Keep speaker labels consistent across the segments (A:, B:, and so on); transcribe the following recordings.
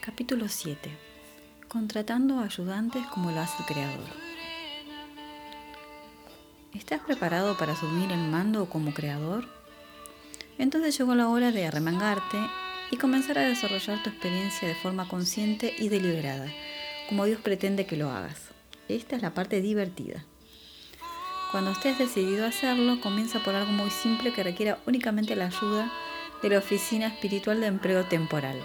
A: Capítulo 7. Contratando ayudantes como lo hace el Creador. ¿Estás preparado para asumir el mando como Creador? Entonces llegó la hora de arremangarte y comenzar a desarrollar tu experiencia de forma consciente y deliberada, como Dios pretende que lo hagas. Esta es la parte divertida. Cuando estés decidido a hacerlo, comienza por algo muy simple que requiera únicamente la ayuda de la Oficina Espiritual de Empleo Temporal.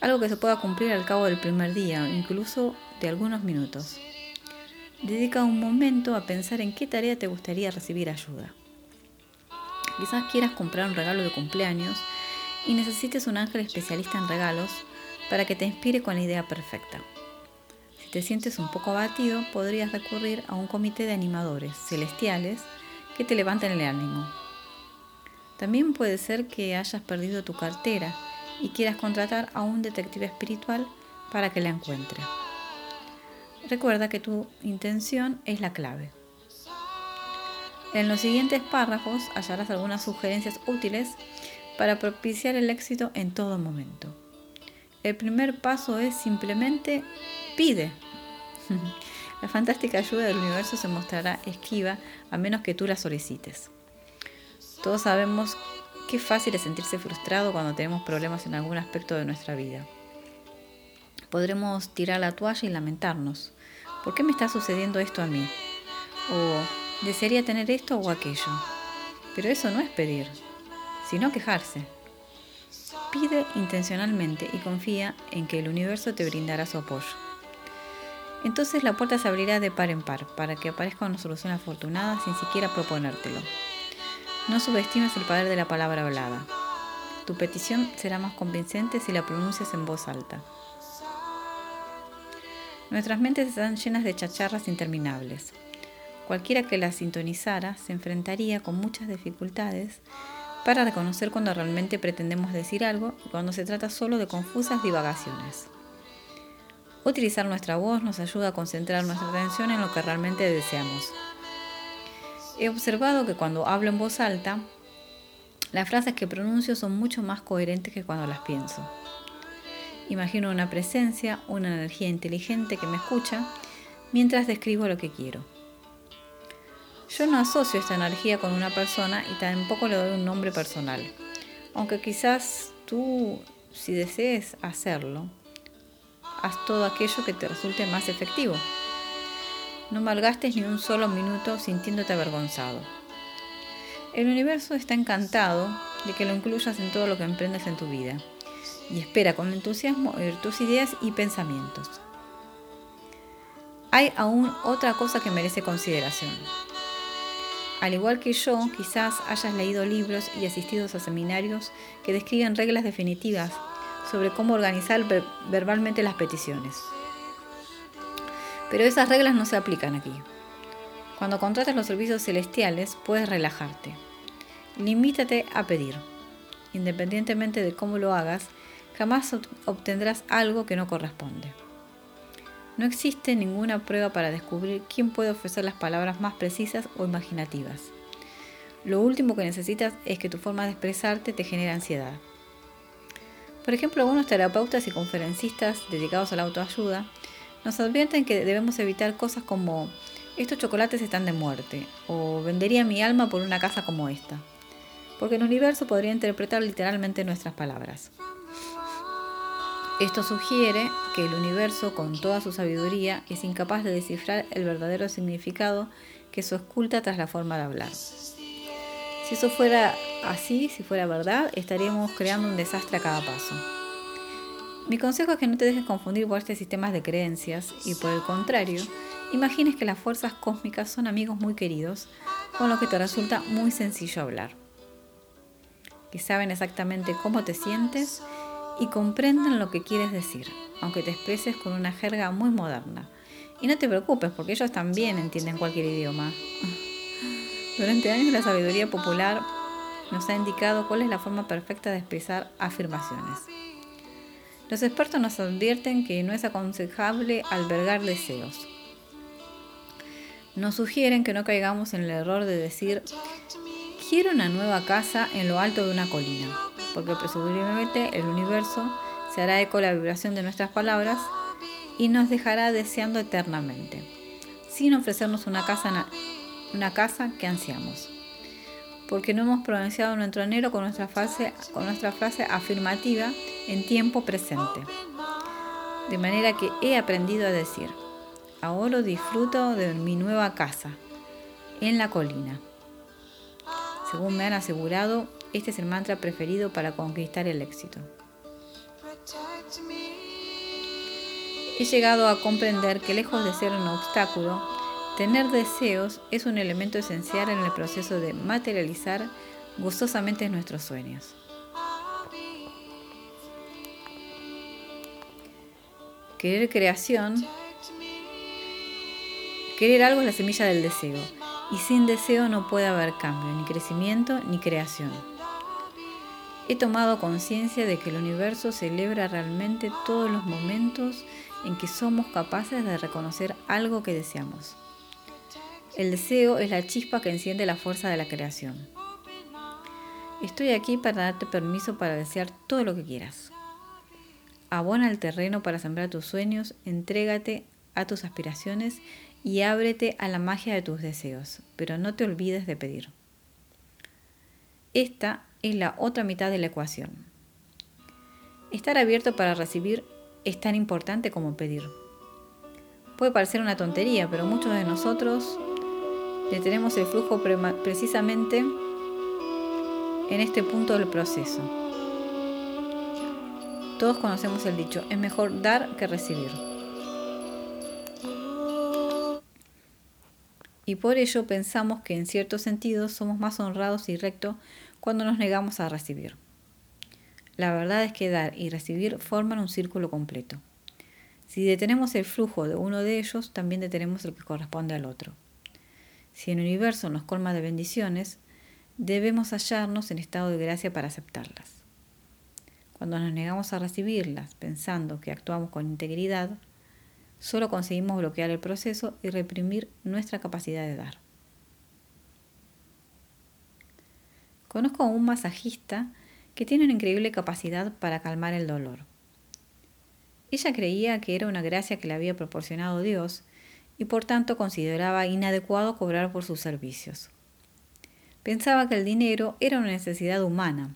A: Algo que se pueda cumplir al cabo del primer día, incluso de algunos minutos. Dedica un momento a pensar en qué tarea te gustaría recibir ayuda. Quizás quieras comprar un regalo de cumpleaños y necesites un ángel especialista en regalos para que te inspire con la idea perfecta. Si te sientes un poco abatido, podrías recurrir a un comité de animadores celestiales que te levanten el ánimo. También puede ser que hayas perdido tu cartera y quieras contratar a un detective espiritual para que la encuentre. Recuerda que tu intención es la clave. En los siguientes párrafos hallarás algunas sugerencias útiles para propiciar el éxito en todo momento. El primer paso es simplemente pide. La fantástica ayuda del universo se mostrará esquiva a menos que tú la solicites. Todos sabemos qué fácil es sentirse frustrado cuando tenemos problemas en algún aspecto de nuestra vida. Podremos tirar la toalla y lamentarnos. ¿Por qué me está sucediendo esto a mí? O desearía tener esto o aquello. Pero eso no es pedir, sino quejarse. Pide intencionalmente y confía en que el universo te brindará su apoyo. Entonces la puerta se abrirá de par en par para que aparezca una solución afortunada sin siquiera proponértelo. No subestimes el poder de la palabra hablada. Tu petición será más convincente si la pronuncias en voz alta. Nuestras mentes están llenas de chacharras interminables. Cualquiera que las sintonizara se enfrentaría con muchas dificultades para reconocer cuando realmente pretendemos decir algo y cuando se trata solo de confusas divagaciones. Utilizar nuestra voz nos ayuda a concentrar nuestra atención en lo que realmente deseamos. He observado que cuando hablo en voz alta, las frases que pronuncio son mucho más coherentes que cuando las pienso. Imagino una presencia, una energía inteligente que me escucha mientras describo lo que quiero. Yo no asocio esta energía con una persona y tampoco le doy un nombre personal, aunque quizás tú, si desees hacerlo, haz todo aquello que te resulte más efectivo. No malgastes ni un solo minuto sintiéndote avergonzado. El universo está encantado de que lo incluyas en todo lo que emprendes en tu vida y espera con entusiasmo oír tus ideas y pensamientos. Hay aún otra cosa que merece consideración. Al igual que yo, quizás hayas leído libros y asistido a seminarios que describen reglas definitivas sobre cómo organizar verbalmente las peticiones. Pero esas reglas no se aplican aquí. Cuando contratas los servicios celestiales, puedes relajarte. Limítate a pedir. Independientemente de cómo lo hagas, jamás obtendrás algo que no corresponde. No existe ninguna prueba para descubrir quién puede ofrecer las palabras más precisas o imaginativas. Lo último que necesitas es que tu forma de expresarte te genere ansiedad. Por ejemplo, algunos terapeutas y conferencistas dedicados a la autoayuda nos advierten que debemos evitar cosas como estos chocolates están de muerte o vendería mi alma por una casa como esta, porque el universo podría interpretar literalmente nuestras palabras. Esto sugiere que el universo, con toda su sabiduría, es incapaz de descifrar el verdadero significado que se oculta tras la forma de hablar. Si eso fuera así, si fuera verdad, estaríamos creando un desastre a cada paso. Mi consejo es que no te dejes confundir por este sistema de creencias y por el contrario, imagines que las fuerzas cósmicas son amigos muy queridos con los que te resulta muy sencillo hablar. Que saben exactamente cómo te sientes y comprenden lo que quieres decir, aunque te expreses con una jerga muy moderna. Y no te preocupes porque ellos también entienden cualquier idioma. Durante años la sabiduría popular nos ha indicado cuál es la forma perfecta de expresar afirmaciones. Los expertos nos advierten que no es aconsejable albergar deseos. Nos sugieren que no caigamos en el error de decir, quiero una nueva casa en lo alto de una colina, porque presumiblemente el universo se hará eco la vibración de nuestras palabras y nos dejará deseando eternamente, sin ofrecernos una casa, una casa que ansiamos. Porque no hemos pronunciado nuestro anhelo con nuestra, frase, con nuestra frase afirmativa en tiempo presente. De manera que he aprendido a decir, ahora disfruto de mi nueva casa, en la colina. Según me han asegurado, este es el mantra preferido para conquistar el éxito. He llegado a comprender que lejos de ser un obstáculo, tener deseos es un elemento esencial en el proceso de materializar gustosamente nuestros sueños. Querer creación, querer algo es la semilla del deseo, y sin deseo no puede haber cambio, ni crecimiento, ni creación. He tomado conciencia de que el universo celebra realmente todos los momentos en que somos capaces de reconocer algo que deseamos. El deseo es la chispa que enciende la fuerza de la creación. Estoy aquí para darte permiso para desear todo lo que quieras. Abona el terreno para sembrar tus sueños, entrégate a tus aspiraciones y ábrete a la magia de tus deseos, pero no te olvides de pedir. Esta es la otra mitad de la ecuación. Estar abierto para recibir es tan importante como pedir. Puede parecer una tontería, pero muchos de nosotros detenemos el flujo precisamente en este punto del proceso. Todos conocemos el dicho, es mejor dar que recibir. Y por ello pensamos que en cierto sentido somos más honrados y rectos cuando nos negamos a recibir. La verdad es que dar y recibir forman un círculo completo. Si detenemos el flujo de uno de ellos, también detenemos el que corresponde al otro. Si el universo nos colma de bendiciones, debemos hallarnos en estado de gracia para aceptarlas. Cuando nos negamos a recibirlas pensando que actuamos con integridad, solo conseguimos bloquear el proceso y reprimir nuestra capacidad de dar. Conozco a un masajista que tiene una increíble capacidad para calmar el dolor. Ella creía que era una gracia que le había proporcionado Dios y por tanto consideraba inadecuado cobrar por sus servicios. Pensaba que el dinero era una necesidad humana,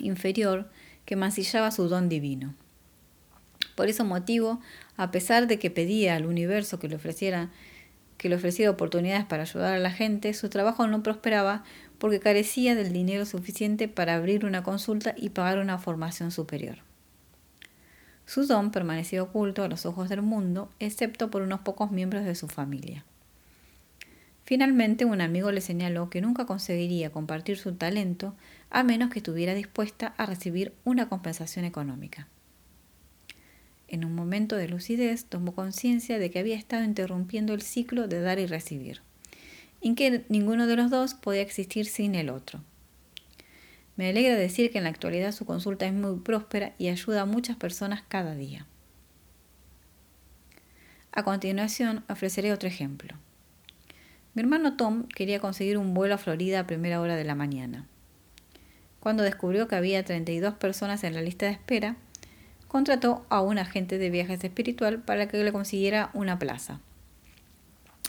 A: inferior, que mancillaba su don divino. Por ese motivo, a pesar de que pedía al universo que le ofreciera que le ofreciera oportunidades para ayudar a la gente, su trabajo no prosperaba porque carecía del dinero suficiente para abrir una consulta y pagar una formación superior. Su don permanecía oculto a los ojos del mundo, excepto por unos pocos miembros de su familia. Finalmente, un amigo le señaló que nunca conseguiría compartir su talento a menos que estuviera dispuesta a recibir una compensación económica. En un momento de lucidez tomó conciencia de que había estado interrumpiendo el ciclo de dar y recibir, en que ninguno de los dos podía existir sin el otro. Me alegra decir que en la actualidad su consulta es muy próspera y ayuda a muchas personas cada día. A continuación ofreceré otro ejemplo. Mi hermano Tom quería conseguir un vuelo a Florida a primera hora de la mañana. Cuando descubrió que había 32 personas en la lista de espera, contrató a un agente de viajes espiritual para que le consiguiera una plaza.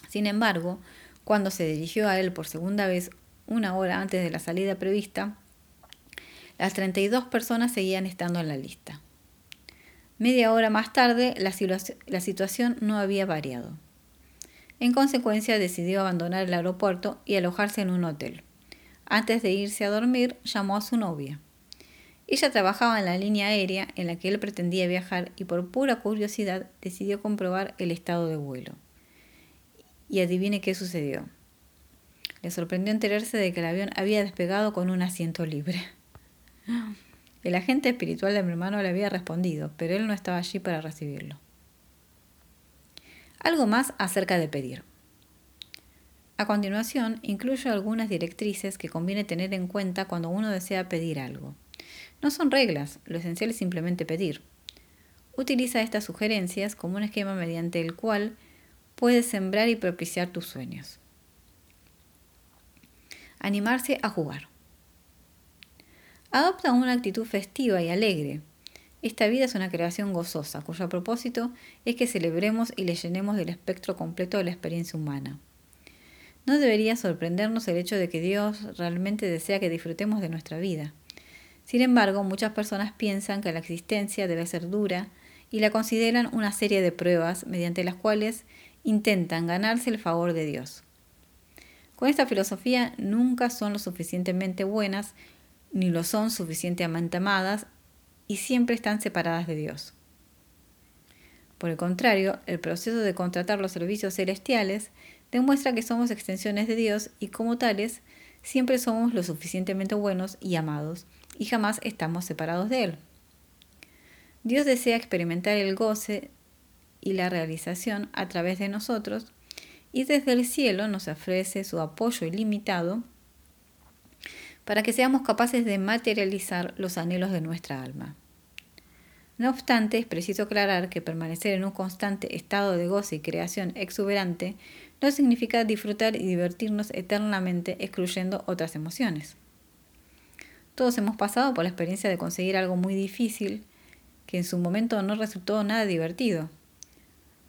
A: Sin embargo, cuando se dirigió a él por segunda vez una hora antes de la salida prevista, las 32 personas seguían estando en la lista. Media hora más tarde, la, situación no había variado. En consecuencia, decidió abandonar el aeropuerto y alojarse en un hotel. Antes de irse a dormir, llamó a su novia. Ella trabajaba en la línea aérea en la que él pretendía viajar y por pura curiosidad decidió comprobar el estado de vuelo. Y adivine qué sucedió. Le sorprendió enterarse de que el avión había despegado con un asiento libre. El agente espiritual de mi hermano le había respondido, pero él no estaba allí para recibirlo. Algo más acerca de pedir. A continuación, incluyo algunas directrices que conviene tener en cuenta cuando uno desea pedir algo. No son reglas, lo esencial es simplemente pedir. Utiliza estas sugerencias como un esquema mediante el cual puedes sembrar y propiciar tus sueños. Animarse a jugar. Adopta una actitud festiva y alegre. Esta vida es una creación gozosa, cuyo propósito es que celebremos y le llenemos del espectro completo de la experiencia humana. No debería sorprendernos el hecho de que Dios realmente desea que disfrutemos de nuestra vida. Sin embargo, muchas personas piensan que la existencia debe ser dura y la consideran una serie de pruebas mediante las cuales intentan ganarse el favor de Dios. Con esta filosofía nunca son lo suficientemente buenas ni lo son suficientemente amadas y siempre están separadas de Dios. Por el contrario, el proceso de contratar los servicios celestiales demuestra que somos extensiones de Dios y como tales siempre somos lo suficientemente buenos y amados y jamás estamos separados de Él. Dios desea experimentar el goce y la realización a través de nosotros y desde el cielo nos ofrece su apoyo ilimitado para que seamos capaces de materializar los anhelos de nuestra alma. No obstante, es preciso aclarar que permanecer en un constante estado de goce y creación exuberante no significa disfrutar y divertirnos eternamente excluyendo otras emociones. Todos hemos pasado por la experiencia de conseguir algo muy difícil que en su momento no resultó nada divertido.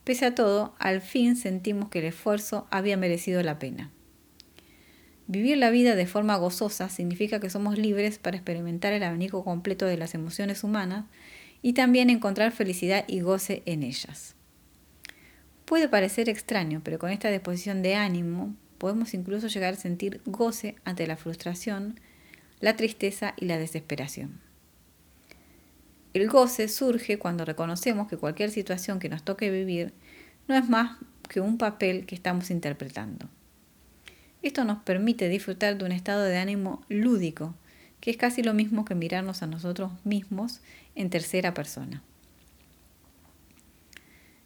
A: Pese a todo, al fin sentimos que el esfuerzo había merecido la pena. Vivir la vida de forma gozosa significa que somos libres para experimentar el abanico completo de las emociones humanas y también encontrar felicidad y goce en ellas. Puede parecer extraño, pero con esta disposición de ánimo podemos incluso llegar a sentir goce ante la frustración, la tristeza y la desesperación. El goce surge cuando reconocemos que cualquier situación que nos toque vivir no es más que un papel que estamos interpretando. Esto nos permite disfrutar de un estado de ánimo lúdico, que es casi lo mismo que mirarnos a nosotros mismos en tercera persona.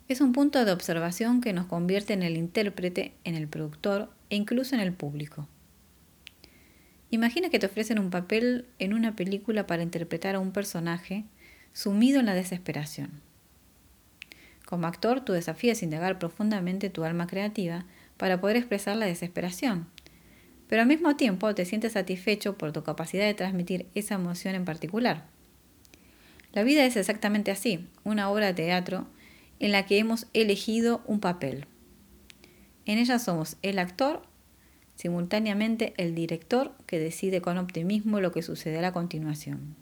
A: Es un punto de observación que nos convierte en el intérprete, en el productor e incluso en el público. Imagina que te ofrecen un papel en una película para interpretar a un personaje sumido en la desesperación. Como actor, tu desafío es indagar profundamente tu alma creativa para poder expresar la desesperación, pero al mismo tiempo te sientes satisfecho por tu capacidad de transmitir esa emoción en particular. La vida es exactamente así, una obra de teatro en la que hemos elegido un papel. En ella somos el actor, simultáneamente el director que decide con optimismo lo que sucederá a continuación.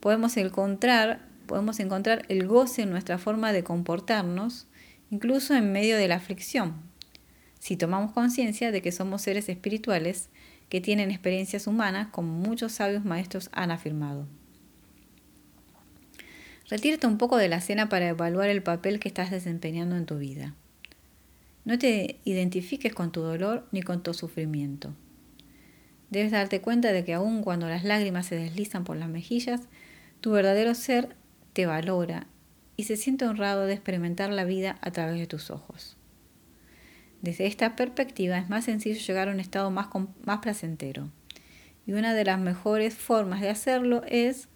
A: Podemos encontrar, podemos encontrar el goce en nuestra forma de comportarnos, incluso en medio de la aflicción, si tomamos conciencia de que somos seres espirituales que tienen experiencias humanas, como muchos sabios maestros han afirmado. Retírate un poco de la escena para evaluar el papel que estás desempeñando en tu vida. No te identifiques con tu dolor ni con tu sufrimiento. Debes darte cuenta de que aun cuando las lágrimas se deslizan por las mejillas, tu verdadero ser te valora y se siente honrado de experimentar la vida a través de tus ojos. Desde esta perspectiva es más sencillo llegar a un estado más, más placentero. Y una de las mejores formas de hacerlo es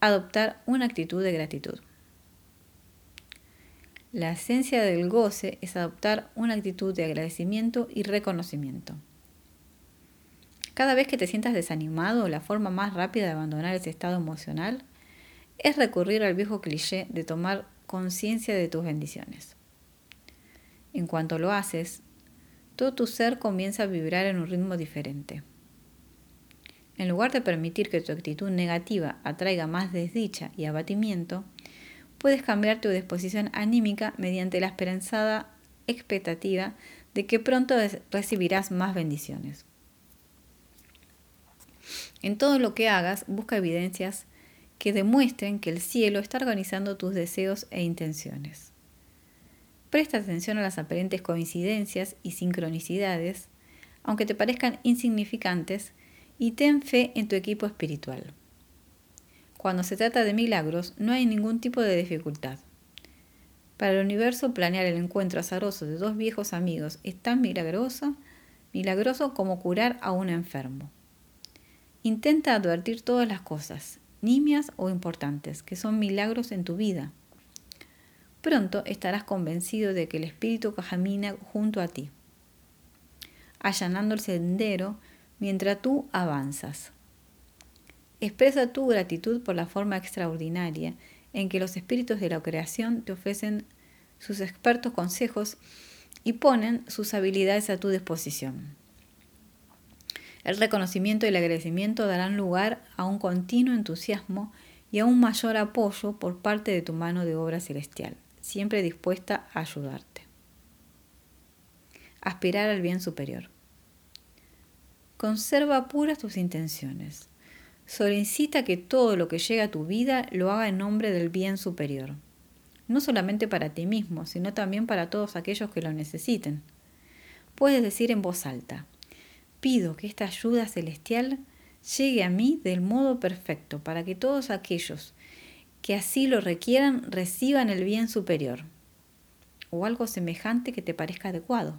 A: adoptar una actitud de gratitud. La esencia del goce es adoptar una actitud de agradecimiento y reconocimiento. Cada vez que te sientas desanimado, la forma más rápida de abandonar ese estado emocional es recurrir al viejo cliché de tomar conciencia de tus bendiciones. En cuanto lo haces, todo tu ser comienza a vibrar en un ritmo diferente. En lugar de permitir que tu actitud negativa atraiga más desdicha y abatimiento, puedes cambiar tu disposición anímica mediante la esperanzada expectativa de que pronto recibirás más bendiciones. En todo lo que hagas, busca evidencias que demuestren que el cielo está organizando tus deseos e intenciones. Presta atención a las aparentes coincidencias y sincronicidades, aunque te parezcan insignificantes, y ten fe en tu equipo espiritual. Cuando se trata de milagros, no hay ningún tipo de dificultad. Para el universo, planear el encuentro azaroso de dos viejos amigos es tan milagroso, milagroso como curar a un enfermo. Intenta advertir todas las cosas, nimias o importantes, que son milagros en tu vida. Pronto estarás convencido de que el Espíritu camina junto a ti, allanando el sendero mientras tú avanzas. Expresa tu gratitud por la forma extraordinaria en que los espíritus de la creación te ofrecen sus expertos consejos y ponen sus habilidades a tu disposición. El reconocimiento y el agradecimiento darán lugar a un continuo entusiasmo y a un mayor apoyo por parte de tu mano de obra celestial, siempre dispuesta a ayudarte. Aspirar al bien superior. Conserva puras tus intenciones. Solicita que todo lo que llega a tu vida lo haga en nombre del bien superior, no solamente para ti mismo, sino también para todos aquellos que lo necesiten. Puedes decir en voz alta, pido que esta ayuda celestial llegue a mí del modo perfecto para que todos aquellos que así lo requieran reciban el bien superior o algo semejante que te parezca adecuado.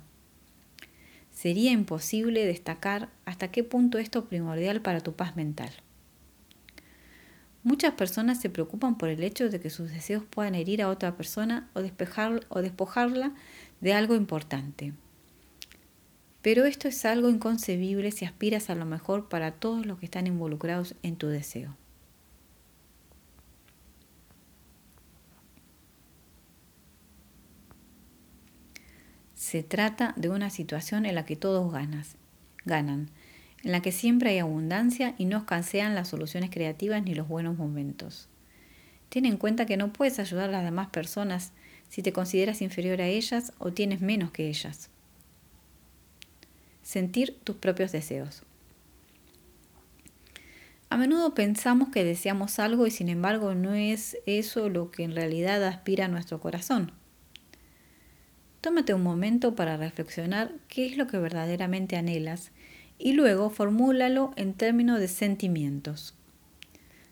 A: Sería imposible destacar hasta qué punto esto es primordial para tu paz mental. Muchas personas se preocupan por el hecho de que sus deseos puedan herir a otra persona o, o despojarla de algo importante. Pero esto es algo inconcebible si aspiras a lo mejor para todos los que están involucrados en tu deseo. Se trata de una situación en la que todos ganan, en la que siempre hay abundancia y no escasean las soluciones creativas ni los buenos momentos. Ten en cuenta que no puedes ayudar a las demás personas si te consideras inferior a ellas o tienes menos que ellas sentir tus propios deseos. A menudo pensamos que deseamos algo y sin embargo no es eso lo que en realidad aspira a nuestro corazón. Tómate un momento para reflexionar qué es lo que verdaderamente anhelas y luego formúlalo en términos de sentimientos.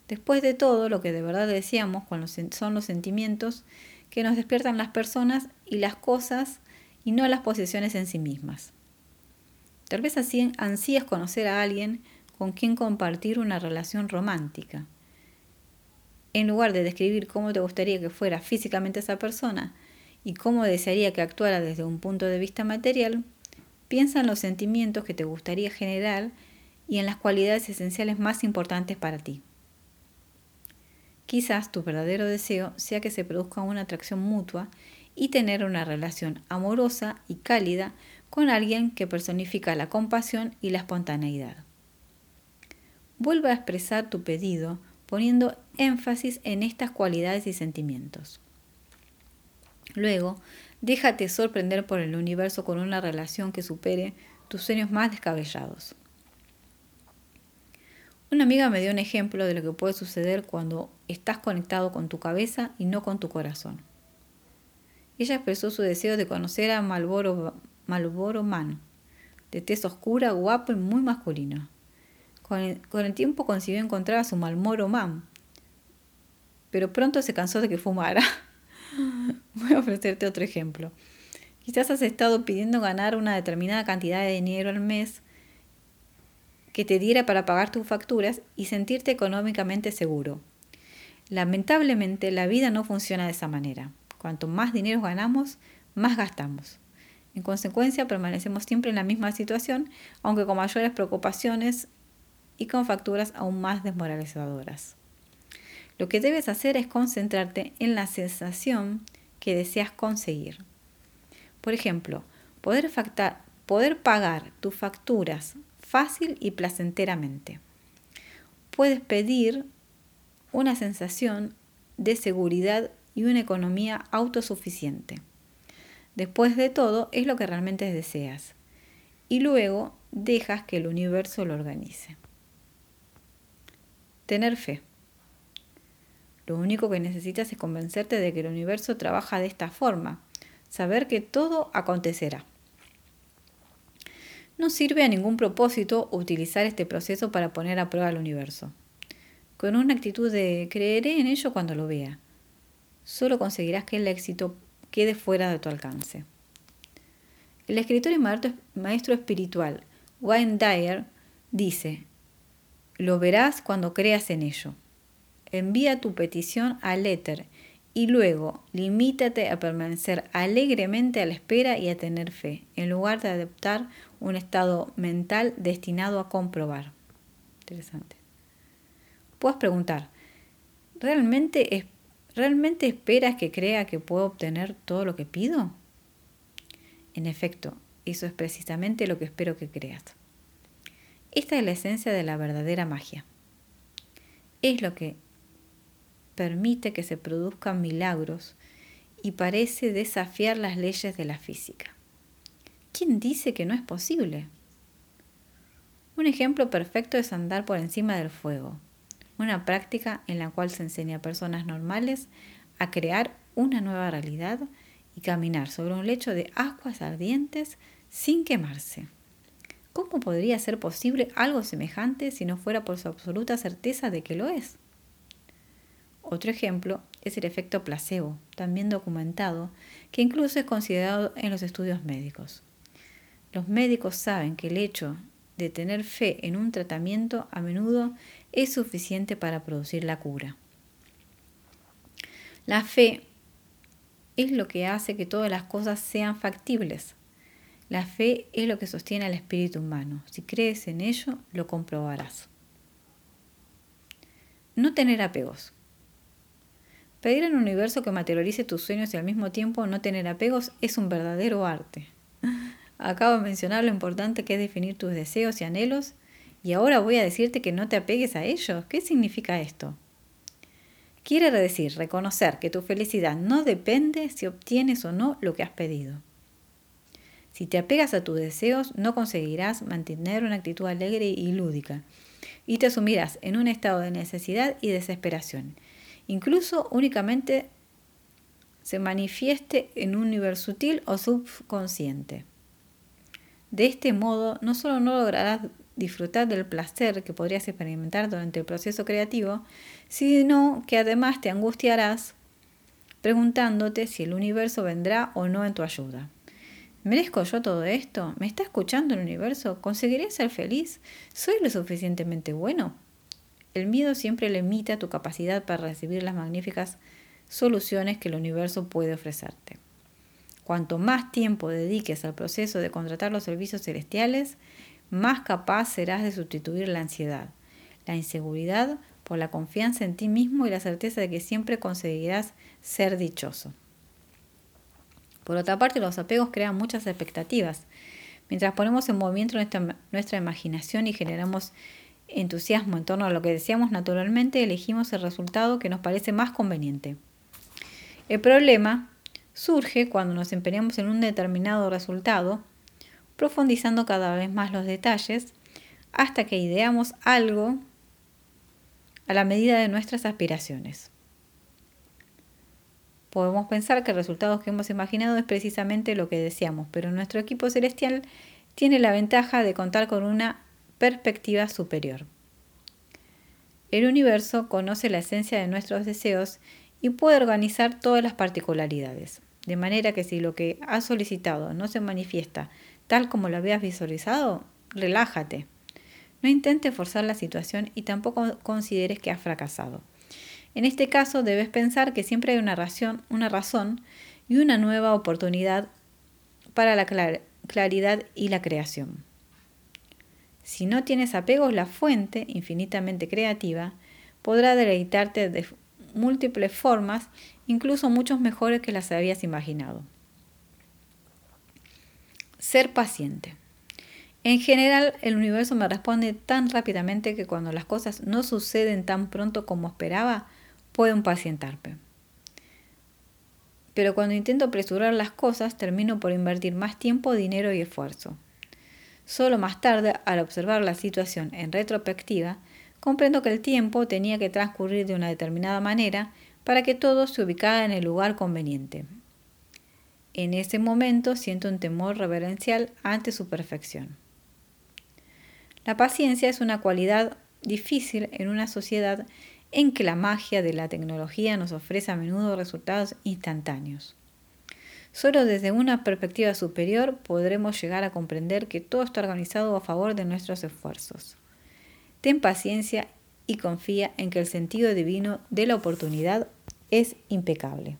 A: Después de todo, lo que de verdad deseamos son los sentimientos que nos despiertan las personas y las cosas y no las posesiones en sí mismas. Tal vez así ansías conocer a alguien con quien compartir una relación romántica. En lugar de describir cómo te gustaría que fuera físicamente esa persona y cómo desearía que actuara desde un punto de vista material, piensa en los sentimientos que te gustaría generar y en las cualidades esenciales más importantes para ti. Quizás tu verdadero deseo sea que se produzca una atracción mutua y tener una relación amorosa y cálida con alguien que personifica la compasión y la espontaneidad. Vuelve a expresar tu pedido poniendo énfasis en estas cualidades y sentimientos. Luego, déjate sorprender por el universo con una relación que supere tus sueños más descabellados. Una amiga me dio un ejemplo de lo que puede suceder cuando estás conectado con tu cabeza y no con tu corazón. Ella expresó su deseo de conocer a Malboro Man, de tez oscura, guapo y muy masculino. Con el, tiempo consiguió encontrar a su Malboro Man, pero pronto se cansó de que fumara. Voy a ofrecerte otro ejemplo. Quizás has estado pidiendo ganar una determinada cantidad de dinero al mes que te diera para pagar tus facturas y sentirte económicamente seguro. Lamentablemente la vida no funciona de esa manera. Cuanto más dinero ganamos, más gastamos. En consecuencia, permanecemos siempre en la misma situación, aunque con mayores preocupaciones y con facturas aún más desmoralizadoras. Lo que debes hacer es concentrarte en la sensación que deseas conseguir. Por ejemplo, poder, poder pagar tus facturas fácil y placenteramente. Puedes pedir una sensación de seguridad y una economía autosuficiente. Después de todo, es lo que realmente deseas. Y luego dejas que el universo lo organice. Tener fe. Lo único que necesitas es convencerte de que el universo trabaja de esta forma, saber que todo acontecerá. No sirve a ningún propósito utilizar este proceso para poner a prueba al universo. Con una actitud de creeré en ello cuando lo vea, solo conseguirás que el éxito quede fuera de tu alcance. El escritor y maestro espiritual Wayne Dyer dice, lo verás cuando creas en ello. Envía tu petición al éter y luego limítate a permanecer alegremente a la espera y a tener fe, en lugar de adoptar un estado mental destinado a comprobar. Interesante. puedes preguntar, ¿realmente, ¿realmente esperas que crea que puedo obtener todo lo que pido? En efecto, eso es precisamente lo que espero que creas. Esta es la esencia de la verdadera magia. Es lo que permite que se produzcan milagros y parece desafiar las leyes de la física. ¿Quién dice que no es posible? Un ejemplo perfecto es andar por encima del fuego, una práctica en la cual se enseña a personas normales a crear una nueva realidad y caminar sobre un lecho de aguas ardientes sin quemarse. ¿Cómo podría ser posible algo semejante si no fuera por su absoluta certeza de que lo es? Otro ejemplo es el efecto placebo, también documentado, que incluso es considerado en los estudios médicos. Los médicos saben que el hecho de tener fe en un tratamiento a menudo es suficiente para producir la cura. La fe es lo que hace que todas las cosas sean factibles. La fe es lo que sostiene al espíritu humano. Si crees en ello, lo comprobarás. No tener apegos. Pedir al universo que materialice tus sueños y al mismo tiempo no tener apegos es un verdadero arte. Acabo de mencionar lo importante que es definir tus deseos y anhelos y ahora voy a decirte que no te apegues a ellos. ¿Qué significa esto? Quiere decir reconocer que tu felicidad no depende si obtienes o no lo que has pedido. Si te apegas a tus deseos, no conseguirás mantener una actitud alegre y lúdica, y te sumirás en un estado de necesidad y desesperación, incluso únicamente se manifieste en un nivel sutil o subconsciente. De este modo, no solo no lograrás disfrutar del placer que podrías experimentar durante el proceso creativo, sino que además te angustiarás preguntándote si el universo vendrá o no en tu ayuda. ¿Merezco yo todo esto? ¿Me está escuchando el universo? ¿Conseguiré ser feliz? ¿Soy lo suficientemente bueno? El miedo siempre limita tu capacidad para recibir las magníficas soluciones que el universo puede ofrecerte. Cuanto más tiempo dediques al proceso de contratar los servicios celestiales, más capaz serás de sustituir la ansiedad, la inseguridad por la confianza en ti mismo y la certeza de que siempre conseguirás ser dichoso. Por otra parte, los apegos crean muchas expectativas. Mientras ponemos en movimiento nuestra, imaginación y generamos entusiasmo en torno a lo que deseamos naturalmente, elegimos el resultado que nos parece más conveniente. El problema surge cuando nos empeñamos en un determinado resultado, profundizando cada vez más los detalles, hasta que ideamos algo a la medida de nuestras aspiraciones. Podemos pensar que el resultado que hemos imaginado es precisamente lo que deseamos, pero nuestro equipo celestial tiene la ventaja de contar con una perspectiva superior. El universo conoce la esencia de nuestros deseos y puede organizar todas las particularidades. De manera que si lo que has solicitado no se manifiesta tal como lo habías visualizado, relájate. No intentes forzar la situación y tampoco consideres que has fracasado. En este caso debes pensar que siempre hay una razón, una razón y una nueva oportunidad para la claridad y la creación. Si no tienes apegos, la fuente, infinitamente creativa, podrá deleitarte de múltiples formas incluso muchos mejores que las habías imaginado. Ser paciente. En general, el universo me responde tan rápidamente que cuando las cosas no suceden tan pronto como esperaba, puedo impacientarme. Pero cuando intento apresurar las cosas, termino por invertir más tiempo, dinero y esfuerzo. Solo más tarde, al observar la situación en retrospectiva, comprendo que el tiempo tenía que transcurrir de una determinada manera para que todo se ubicara en el lugar conveniente. En ese momento siento un temor reverencial ante su perfección. La paciencia es una cualidad difícil en una sociedad en que la magia de la tecnología nos ofrece a menudo resultados instantáneos. Solo desde una perspectiva superior podremos llegar a comprender que todo está organizado a favor de nuestros esfuerzos. Ten paciencia y confía en que el sentido divino de la oportunidad es impecable.